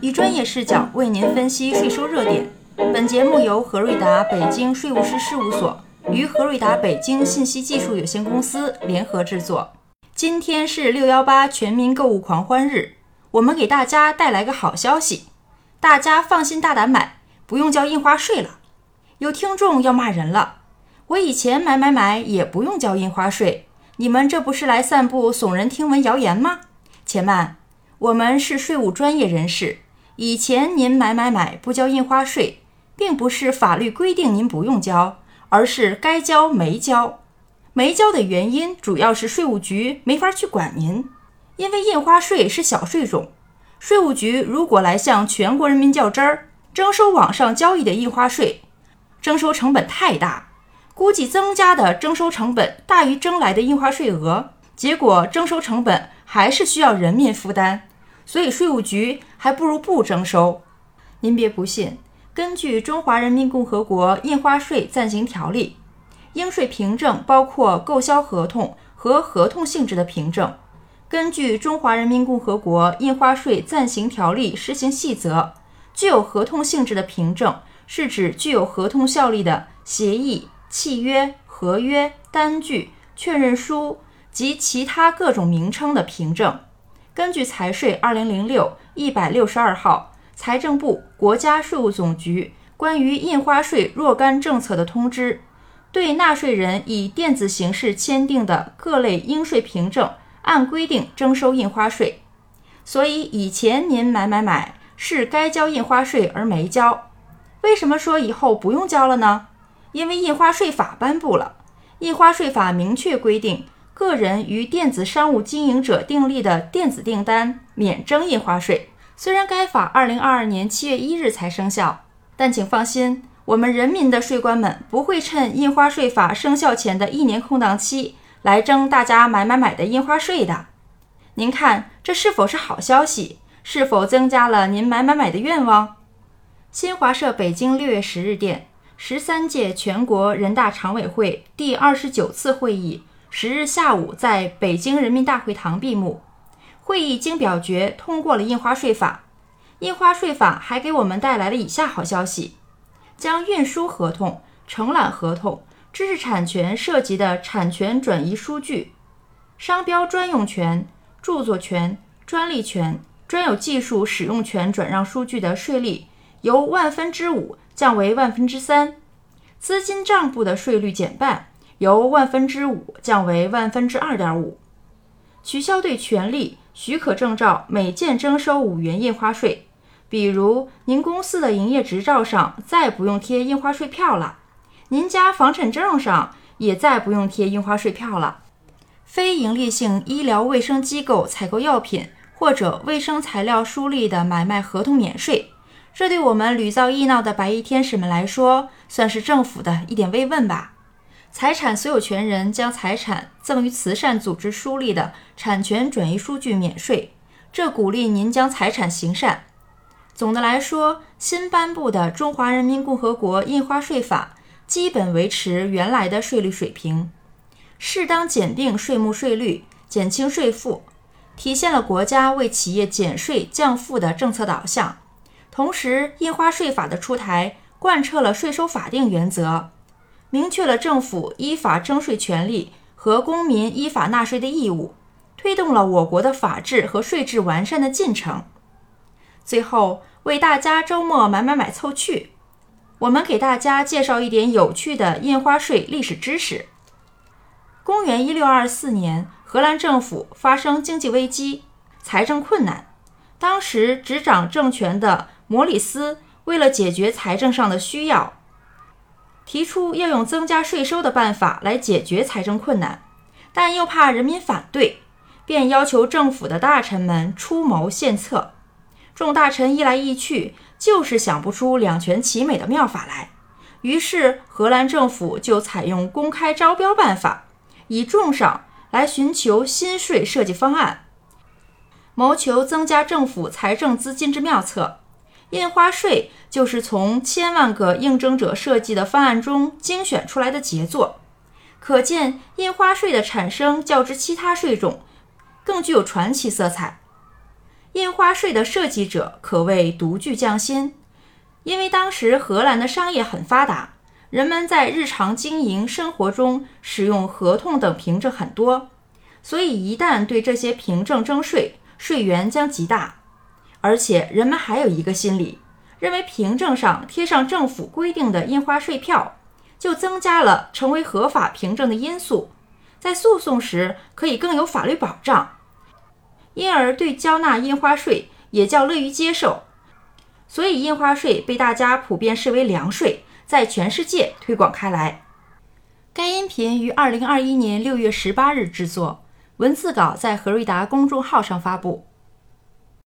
以专业视角为您分析税收热点。本节目由何瑞达北京税务师事务所与何瑞达北京信息技术有限公司联合制作。今天是六幺八全民购物狂欢日，我们给大家带来个好消息，大家放心大胆买，不用交印花税了。有听众要骂人了，我以前买买买也不用交印花税，你们这不是来散布耸人听闻谣言吗？且慢。我们是税务专业人士，以前您买买买不交印花税，并不是法律规定您不用交，而是该交没交。没交的原因主要是税务局没法去管您，因为印花税是小税种，税务局如果来向全国人民较真儿，征收网上交易的印花税，征收成本太大，估计增加的征收成本大于征来的印花税额，结果征收成本还是需要人民负担。所以税务局还不如不征收。您别不信，根据《中华人民共和国印花税暂行条例》，应税凭证包括购销合同和合同性质的凭证。根据《中华人民共和国印花税暂行条例施行细则》，具有合同性质的凭证是指具有合同效力的协议、契约、合约、单据、确认书及其他各种名称的凭证。根据财税二零零六一百六十二号财政部、国家税务总局关于印花税若干政策的通知，对纳税人以电子形式签订的各类应税凭证，按规定征收印花税。所以以前您买买买是该交印花税而没交，为什么说以后不用交了呢？因为印花税法颁布了，印花税法明确规定。个人与电子商务经营者订立的电子订单免征印花税。虽然该法二零二二年七月一日才生效，但请放心，我们人民的税官们不会趁印花税法生效前的一年空档期来征大家买买买的印花税的。您看，这是否是好消息？是否增加了您买买买的愿望？新华社北京六月十日电：十三届全国人大常委会第二十九次会议。十日下午，在北京人民大会堂闭幕。会议经表决通过了印花税法。印花税法还给我们带来了以下好消息：将运输合同、承揽合同、知识产权涉及的产权转移书据、商标专用权、著作权、专利权、专有技术使用权转让书据的税率由万分之五降为万分之三，资金账簿的税率减半。由万分之五降为万分之二点五，取消对权利许可证照每件征收五元印花税。比如，您公司的营业执照上再不用贴印花税票了，您家房产证上也再不用贴印花税票了。非营利性医疗卫生机构采购药品或者卫生材料书立的买卖合同免税，这对我们屡遭疫闹的白衣天使们来说，算是政府的一点慰问吧。财产所有权人将财产赠与慈善组织书立的产权转移书据免税，这鼓励您将财产行善。总的来说，新颁布的《中华人民共和国印花税法》基本维持原来的税率水平，适当减定税目税率，减轻税负，体现了国家为企业减税降负的政策导向。同时，印花税法的出台贯彻了税收法定原则。明确了政府依法征税权利和公民依法纳税的义务，推动了我国的法治和税制完善的进程。最后，为大家周末买买买凑趣，我们给大家介绍一点有趣的印花税历史知识。公元一六二四年，荷兰政府发生经济危机，财政困难。当时执掌政权的摩里斯为了解决财政上的需要。提出要用增加税收的办法来解决财政困难，但又怕人民反对，便要求政府的大臣们出谋献策。众大臣议来议去，就是想不出两全其美的妙法来。于是荷兰政府就采用公开招标办法，以重赏来寻求新税设计方案，谋求增加政府财政资金之妙策。印花税就是从千万个应征者设计的方案中精选出来的杰作，可见印花税的产生较之其他税种更具有传奇色彩。印花税的设计者可谓独具匠心，因为当时荷兰的商业很发达，人们在日常经营生活中使用合同等凭证很多，所以一旦对这些凭证征税，税源将极大。而且人们还有一个心理，认为凭证上贴上政府规定的印花税票，就增加了成为合法凭证的因素，在诉讼时可以更有法律保障。因而对交纳印花税也较乐于接受，所以印花税被大家普遍视为良税，在全世界推广开来。该音频于二零二一年六月十八日制作，文字稿在何瑞达公众号上发布。